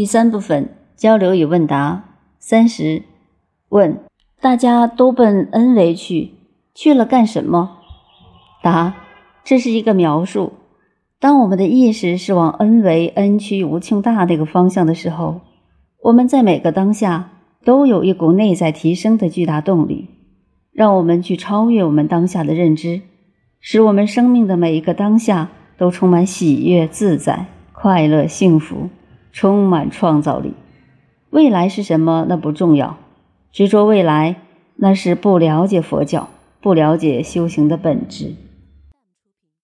第三部分交流与问答三十问：大家都奔 N 维去，去了干什么？答：这是一个描述。当我们的意识是往 N 维 N 区无穷大那个方向的时候，我们在每个当下都有一股内在提升的巨大动力，让我们去超越我们当下的认知，使我们生命的每一个当下都充满喜悦、自在、快乐、幸福。充满创造力，未来是什么？那不重要。执着未来，那是不了解佛教，不了解修行的本质。